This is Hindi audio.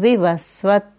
विवस्वत्।